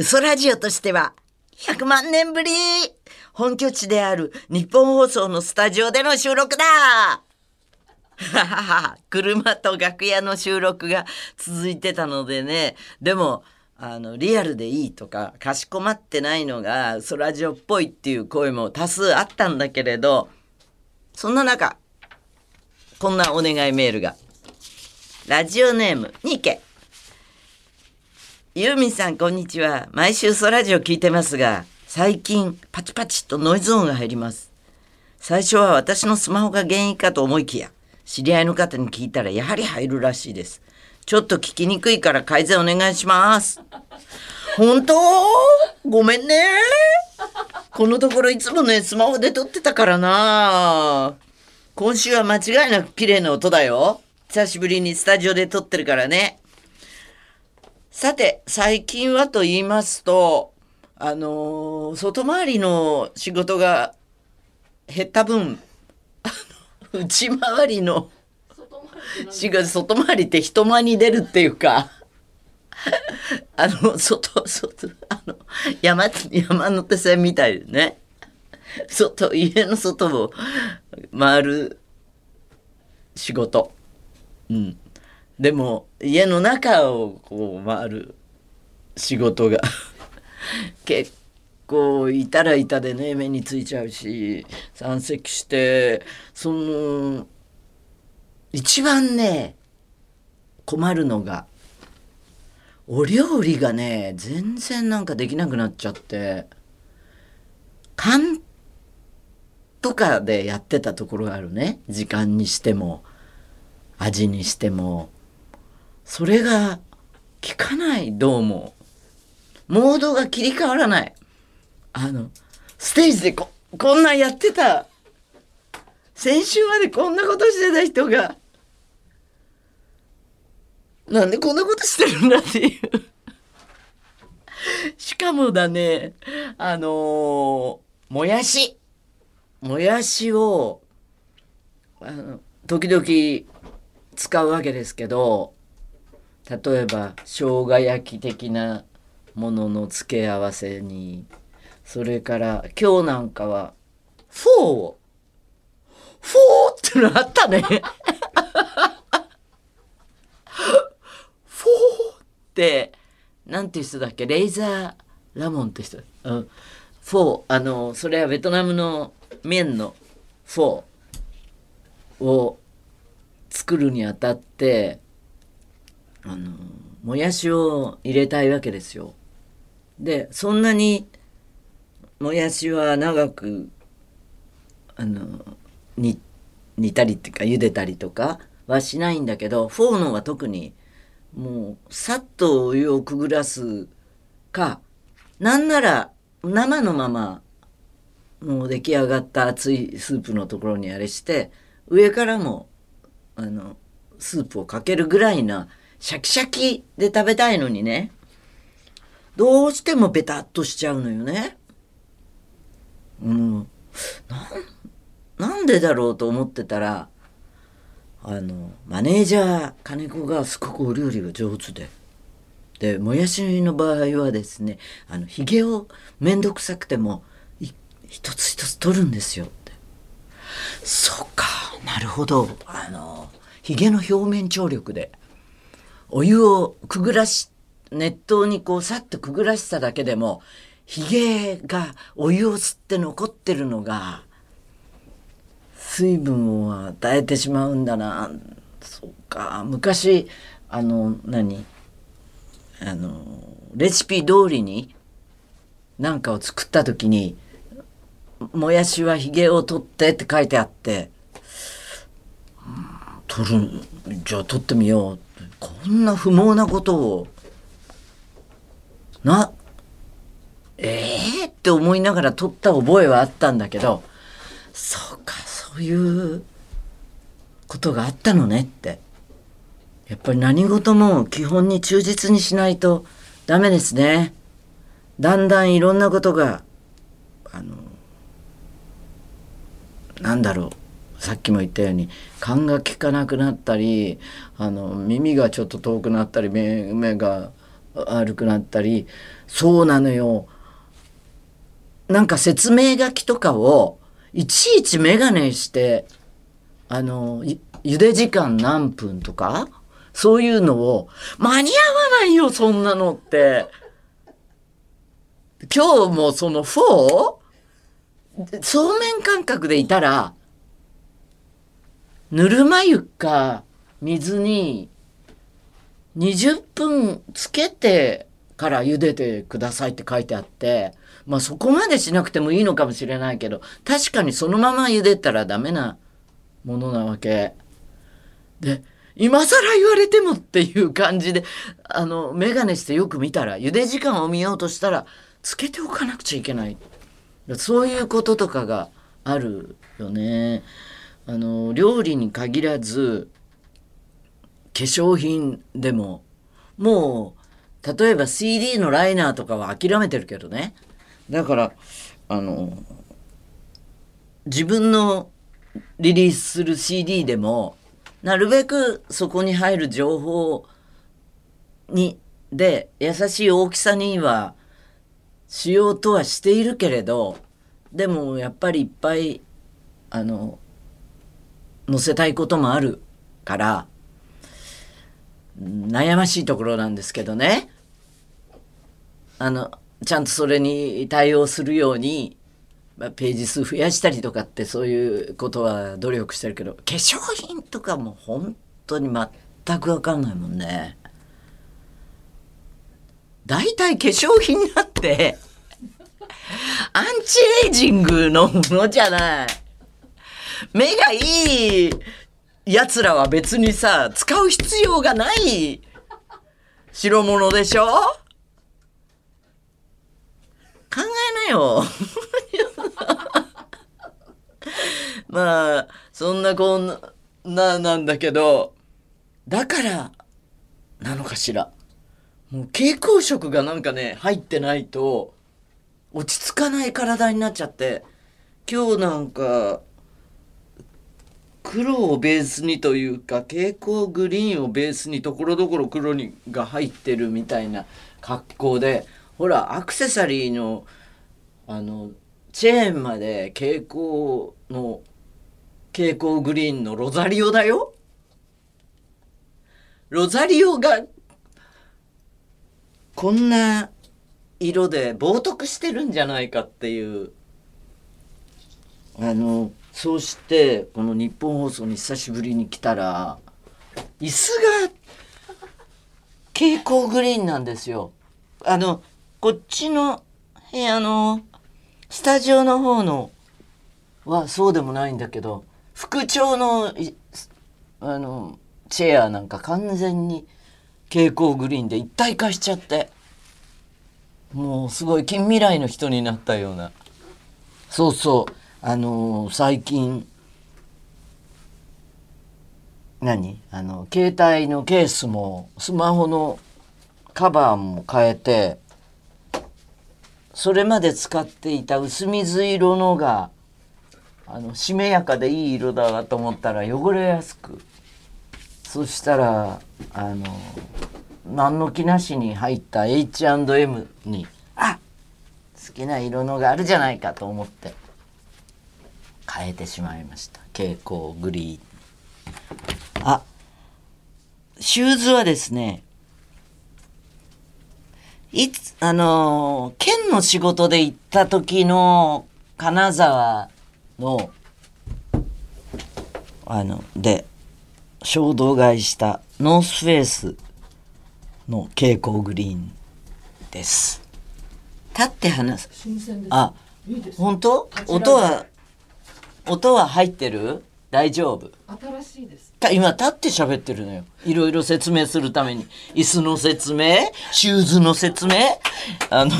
嘘ラジオとしては100万年ぶり本拠地である日本放送のスタジオでの収録だ。車と楽屋の収録が続いてたのでね。でもあのリアルでいいとかかしこまってないのが嘘ラジオっぽいっていう声も多数あったんだけれどそんな中こんなお願いメールが。ラジオネームニケ。ユーミンさんこんにちは。毎週嘘ラジオ聞いてますが最近パチパチとノイズ音が入ります。最初は私のスマホが原因かと思いきや知り合いの方に聞いたらやはり入るらしいです。ちょっと聞きにくいから改善お願いします。本当？ごめんね。このところいつもねスマホで撮ってたからな。今週は間違いなく綺麗な音だよ。久しぶりにスタジオで撮ってるからね。さて最近はと言いますとあのー外回りの仕事が減った分内回りの仕事外回りって人前に出るっていうかあの外外あの山山手線みたいでね。外家の外を回る仕事。うん。でも家の中をこう回る仕事が。結構いたらいたでね目についちゃうし山積してその一番ね困るのがお料理がね全然なんかできなくなっちゃって缶とかでやってたところがあるね。時間にしても味にしても。それが効かないどうも。モードが切り替わらない。あのステージでここんなんやってた。先週までこんなことしてた人が。なんでこんなことしてるんだっていう。しかもだねあのーもやし。もやしをあの時々使うわけですけど。例えば生姜焼き的なものの付け合わせにそれから今日なんかはフォーを。フォーってのあったね。フォーってなんていう人だっけ？レイザーラモンって人、うん、フォー。あのそれはベトナムの麺のフォーを作るにあたってあのもやしを入れたいわけですよ。でそんなにもやしは長くあの煮煮たりっていうか茹でたりとかはしないんだけどフォーのは特にもうさっとお湯をくぐらすかなんなら生のままもう出来上がった熱いスープのところにあれして上からもあのスープをかけるぐらいなシャキシャキで食べたいのにね。どうしてもベタっとしちゃうのよね。うん、なんなんでだろうと思ってたらあのマネージャー金子がすごくお料理が上手で。でもやしの場合はですねあのひげを面倒くさくても一つ一つ取るんですよ。って。そっか。なるほど。あのひげの表面張力で。お湯をくぐらし熱湯にこうさっとくぐらしただけでもひげがお湯を吸って残ってるのが水分を与えてしまうんだな。そうか。昔あの何？あのレシピ通りに何かを作った時に「もやしはひげを取って」って書いてあって「取るじゃあ取ってみよう」こんな不毛なことをなええー、って思いながら取った覚えはあったんだけどそうかそういうことがあったのねって。やっぱり何事も基本に忠実にしないとダメですね。だんだんいろんなことが、あの、なんだろう、さっきも言ったように、勘が利かなくなったり、あの、耳がちょっと遠くなったり、目目が悪くなったり、そうなのよ。なんか説明書きとかをいちいちメガネして、あの、ゆ茹で時間何分とか、そういうのを間に合わないよ、そんなのって。今日もその 4? そうめん感覚でいたら、ぬるま湯か水に20分つけてから茹でてくださいって書いてあって、まあそこまでしなくてもいいのかもしれないけど、確かにそのまま茹でたらダメなものなわけ。で、今更言われてもっていう感じで、あの、メガネしてよく見たら、茹で時間を見ようとしたら、つけておかなくちゃいけない。そういうこととかがあるよね。あの、料理に限らず、化粧品でも、もう、例えば CD のライナーとかは諦めてるけどね。だから、あの、自分のリリースする CD でも、なるべくそこに入る情報に、で、優しい大きさにはしようとはしているけれど、でもやっぱりいっぱい、あの、載せたいこともあるから、悩ましいところなんですけどね。あの、ちゃんとそれに対応するように、まあ、ページ数増やしたりとかってそういうことは努力してるけど化粧品とかも本当に全く分かんないもんね。大体化粧品だってアンチエイジングのものじゃない。目がいい奴らは別にさ使う必要がない代物でしょ？考えなよ。まあそんなこんななんだけどだからなのかしら。もう蛍光色がなんかね入ってないと落ち着かない体になっちゃって。今日なんか黒をベースにというか蛍光グリーンをベースにところどころ黒にが入ってるみたいな格好でほらアクセサリーのあのチェーンまで蛍光の蛍光グリーンのロザリオだよ。ロザリオがこんな色で冒涜してるんじゃないかっていうあのそうしてこの日本放送に久しぶりに来たら椅子が蛍光グリーンなんですよ。あのこっちの部屋のスタジオの方のはそうでもないんだけど副長のあのチェアなんか完全に蛍光グリーンで一体化しちゃってもうすごい近未来の人になったようなそうそうあの最近何？あの携帯のケースもスマホのカバーも変えてそれまで使っていた薄水色のがあのしめやかでいい色だなと思ったら汚れやすく。そしたらあの何の気なしに入った H&M にあ好きな色のがあるじゃないかと思って。変えてしまいました。蛍光グリーン。あシューズはですねいつあの県の仕事で行った時の金沢のあので衝動買いしたノースフェイスの蛍光グリーンです。立って話す新鮮です。あいいです。本当？音は音は入ってる？大丈夫？新しいです。た今立って喋ってるのよ。いろいろ説明するために。椅子の説明シューズの説明あの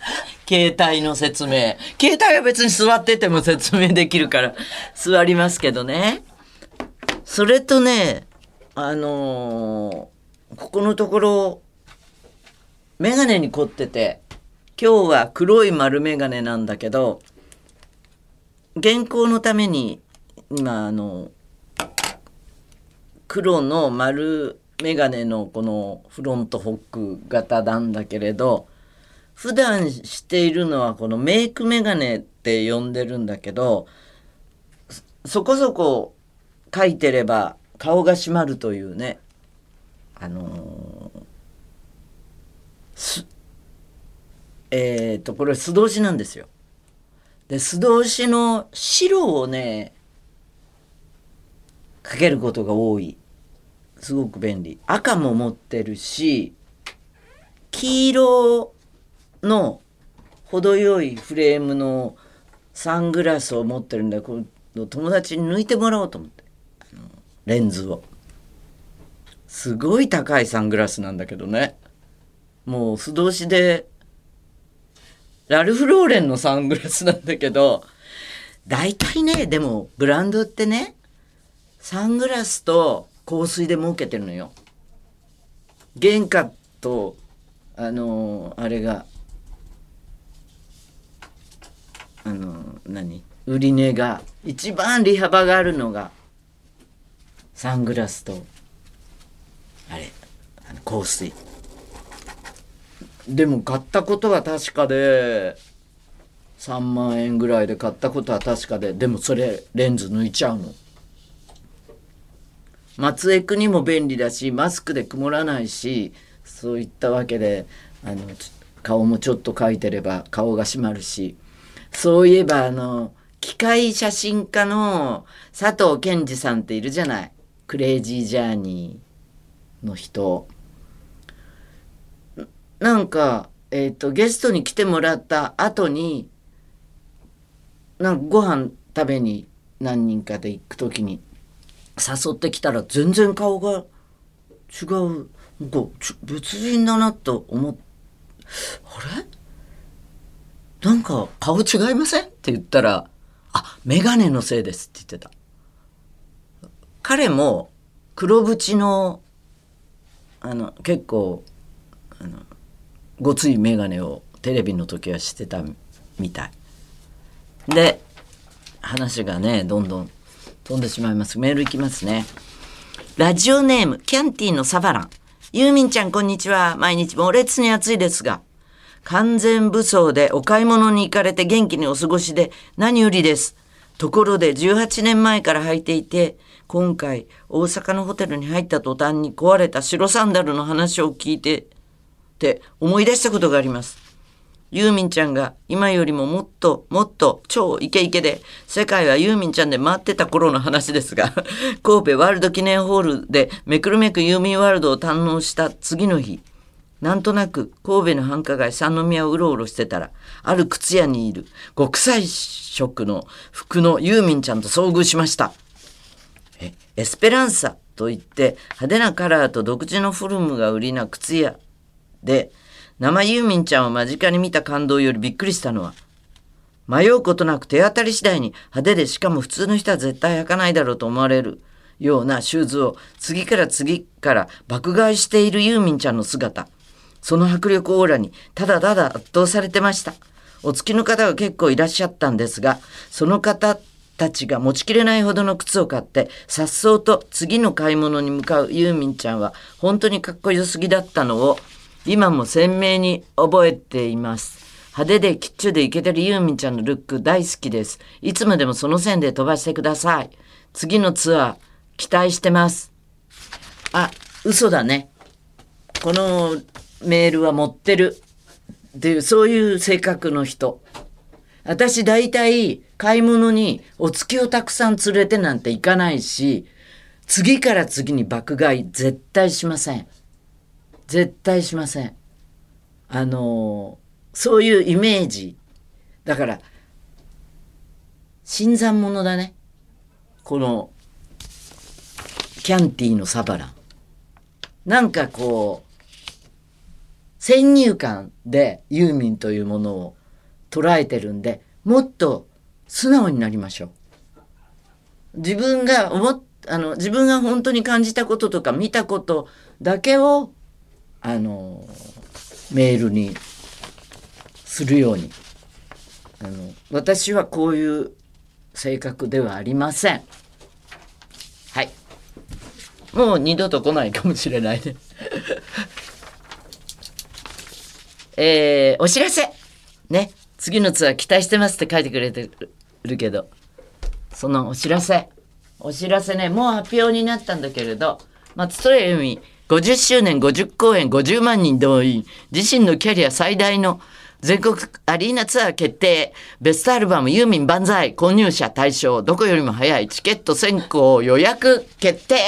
携帯の説明。携帯は別に座ってても説明できるから座りますけどね。それとねあのーここのところ眼鏡に凝ってて今日は黒い丸眼鏡なんだけど原稿のために今あの黒の丸眼鏡のこのフロントホック型なんだけれど普段しているのはこのメイクメガネって呼んでるんだけどそこそこ書いてれば顔が閉まるというねあのー、えっ、ー、とこれ素通しなんですよ。で素通しの白をねかけることが多い。すごく便利。赤も持ってるし黄色の程よいフレームのサングラスを持ってるんだこの友達に抜いてもらおうと思って。レンズを。すごい高いサングラスなんだけどね。もう素通しでラルフ・ローレンのサングラスなんだけど大体ねでもブランドってねサングラスと香水で儲けてるのよ。原価とあのー、あれがあの何？売り値が一番利幅があるのがサングラスとあれあの香水。でも買ったことは確かで3万円ぐらいで買ったことは確かででもそれレンズ抜いちゃうの。松江区にも便利だしマスクで曇らないしそういったわけであの顔もちょっと描いてれば顔が閉まるし。そういえばあの機械写真家の佐藤健二さんっているじゃない。クレイジージャーニーの人。なんか、えっ、ー、とゲストに来てもらった後になんかご飯食べに何人かで行く時に誘ってきたら全然顔が違うなんか別人だなと思っあれ？なんか顔違いません？って言ったら、あ、メガネのせいですって言ってた。彼も黒縁の、あの、結構、あの、ごついメガネをテレビの時はしてたみたい。で、話がね、どんどん飛んでしまいます。メールいきますね。ラジオネーム、キャンティーのサバラン。ユーミンちゃん、こんにちは。毎日猛烈に暑いですが、完全武装でお買い物に行かれて元気にお過ごしで何よりです。ところで18年前から履いていて、今回大阪のホテルに入った途端に壊れた白サンダルの話を聞いて、って思い出したことがあります。ユーミンちゃんが今よりももっともっと超イケイケで世界はユーミンちゃんで回ってた頃の話ですが 神戸ワールド記念ホールでめくるめくユーミンワールドを堪能した次の日なんとなく神戸の繁華街三宮をうろうろしてたら、ある靴屋にいる極彩色の服のユーミンちゃんと遭遇しました。エスペランサといって派手なカラーと独自のフォルムが売りな靴屋で、生ユーミンちゃんを間近に見た感動よりびっくりしたのは、迷うことなく手当たり次第に派手でしかも普通の人は絶対履かないだろうと思われるようなシューズを次から次から爆買いしているユーミンちゃんの姿。その迫力オーラにただただ圧倒されてました。お付きの方が結構いらっしゃったんですが、その方たちが持ちきれないほどの靴を買って、颯爽と次の買い物に向かうユーミンちゃんは本当にかっこよすぎだったのを、今も鮮明に覚えています。派手でキッチュでイケてるユーミンちゃんのルック大好きです。いつまでもその線で飛ばしてください。次のツアー期待してます。あ、嘘だね。このメールは持ってるっていう、そういう性格の人。私大体買い物にお月をたくさん連れてなんて行かないし、次から次に爆買い絶対しません。絶対しません。あのそういうイメージ。だから、新参者だね。この、キャンティーのサバラン。なんかこう、先入観でユーミンというものを捉えてるんでもっと素直になりましょう。自分が思っあの自分が本当に感じたこととか見たことだけをあのメールにするように。あの私はこういう性格ではありません。はい。もう二度と来ないかもしれないね。えー、お知らせ。ね、次のツアー期待してますって書いてくれてるけど、そのお知らせ。お知らせね、もう発表になったんだけれど、松任谷由実50周年50公演50万人動員、自身のキャリア最大の全国アリーナツアー決定、ベストアルバムユーミン万歳、購入者対象、どこよりも早い。チケット先行予約決定。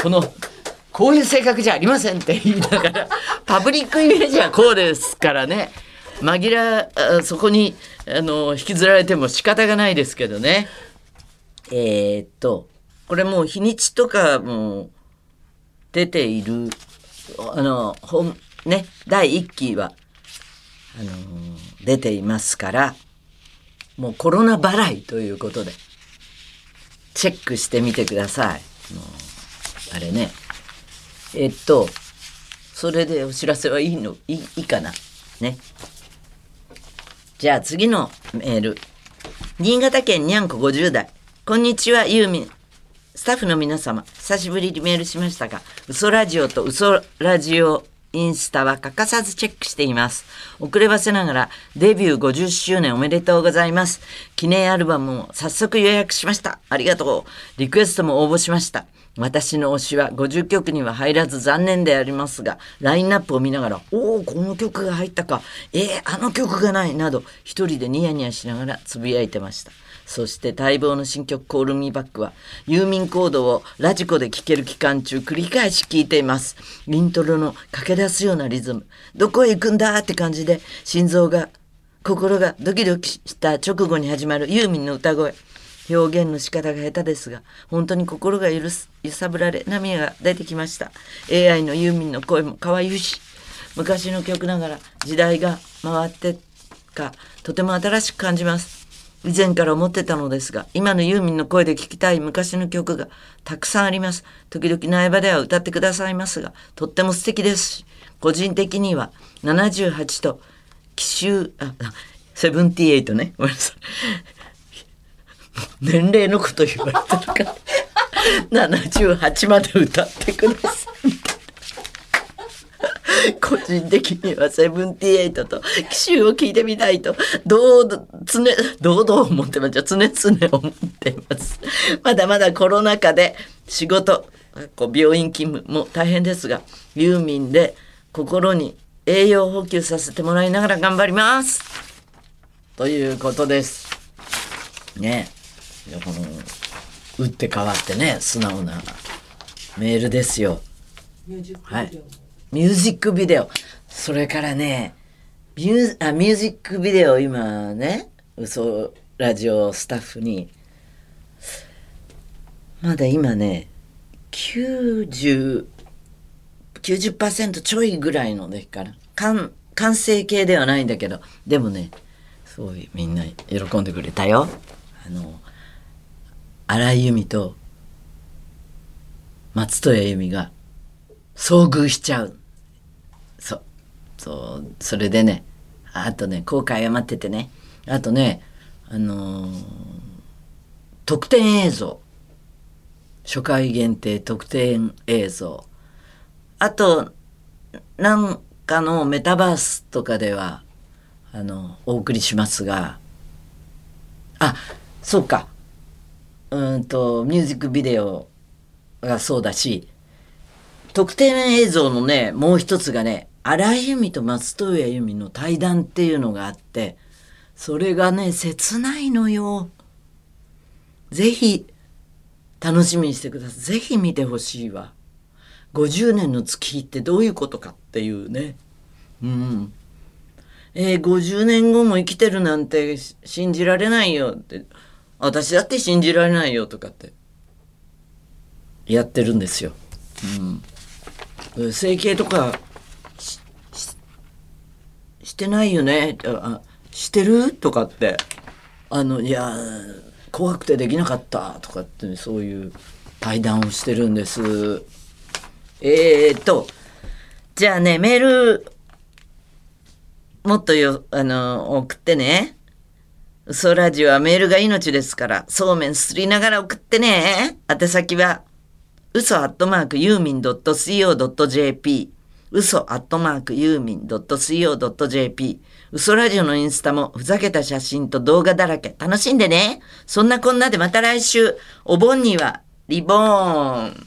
この、こういう性格じゃありませんって言いながら、パブリックイメージはこうですからね。紛ら、そこに、あの、引きずられても仕方がないですけどね。えーっと、これもう日にちとかも出ている、あの、本、ね、第1期は、あの出ていますから、もうコロナ払いということで、チェックしてみてください。あれね。えっと、それでお知らせはいいの、いいいいかな。ね。じゃあ次のメール。新潟県にゃんこ50代。こんにちは、ユーミン。スタッフの皆様、久しぶりにメールしましたが、嘘ラジオと嘘ラジオインスタは欠かさずチェックしています。遅ればせながら、デビュー50周年おめでとうございます。記念アルバムも早速予約しました。ありがとう。リクエストも応募しました。私の推しは50曲には入らず残念でありますが、ラインナップを見ながら、おお、この曲が入ったか、えー、あの曲がない、など、一人でニヤニヤしながらつぶやいてました。そして待望の新曲「コールミーバックはユーミンコードをラジコで聴ける期間中繰り返し聴いています。イントロの駆け出すようなリズム。どこへ行くんだって感じで心臓が心がドキドキした直後に始まるユーミンの歌声。表現の仕方が下手ですが、本当に心が許す揺さぶられ涙が出てきました。AI のユーミンの声も可愛いし、昔の曲ながら時代が回ってか、とても新しく感じます。以前から思ってたのですが、今のユーミンの声で聴きたい昔の曲がたくさんあります。時々苗場では歌ってくださいますが、とっても素敵ですし、個人的には78と奇襲、あ、セブンティエイトね。ごめんなさい。年齢のこと言われてるから、78まで歌ってください。個人的にはセブンティエイトと奇襲を聞いてみたいとどう常堂々思ってます？常々思っています。まだまだコロナ禍で仕事こう病院勤務も大変ですがユーミンで心に栄養補給させてもらいながら頑張ります。ということです。ねこの打って変わってね素直なメールですよ。はいミュージックビデオ。それからね、ミューあミュージックビデオ今ね、嘘ラジオスタッフに、まだ今ね、90、90%ちょいぐらいのでから、完完成形ではないんだけど、でもね、すごいみんな喜んでくれたよ。あの、荒井由実と松任谷由実が遭遇しちゃう。そう。そう。それでね、あとね、後悔謝っててね。あとね、あのー特典映像。初回限定特典映像。あと、なんかのメタバースとかでは、あの、お送りしますが、あ、そうか。うんと、ミュージックビデオがそうだし、特典映像のね、もう一つがね、荒井由実と松任谷由実の対談っていうのがあって、それがね、切ないのよ。ぜひ、楽しみにしてください。ぜひ見てほしいわ。50年の月日ってどういうことかっていうね。うん。えー、50年後も生きてるなんて信じられないよって。私だって信じられないよとかって。やってるんですよ。うん。整形とかししてないよね？あしてる？とかって。あのいや怖くてできなかった。とかってそういう対談をしてるんです。えー、っとじゃあねメールもっとよあの送ってね。嘘ラジオはメールが命ですからそうめんすりながら送ってね。宛先は嘘アットマークユーミン .co.jp 嘘アットマークユーミン .co.jp 嘘ラジオのインスタもふざけた写真と動画だらけ。楽しんでね。そんなこんなでまた来週。お盆にはリボーン。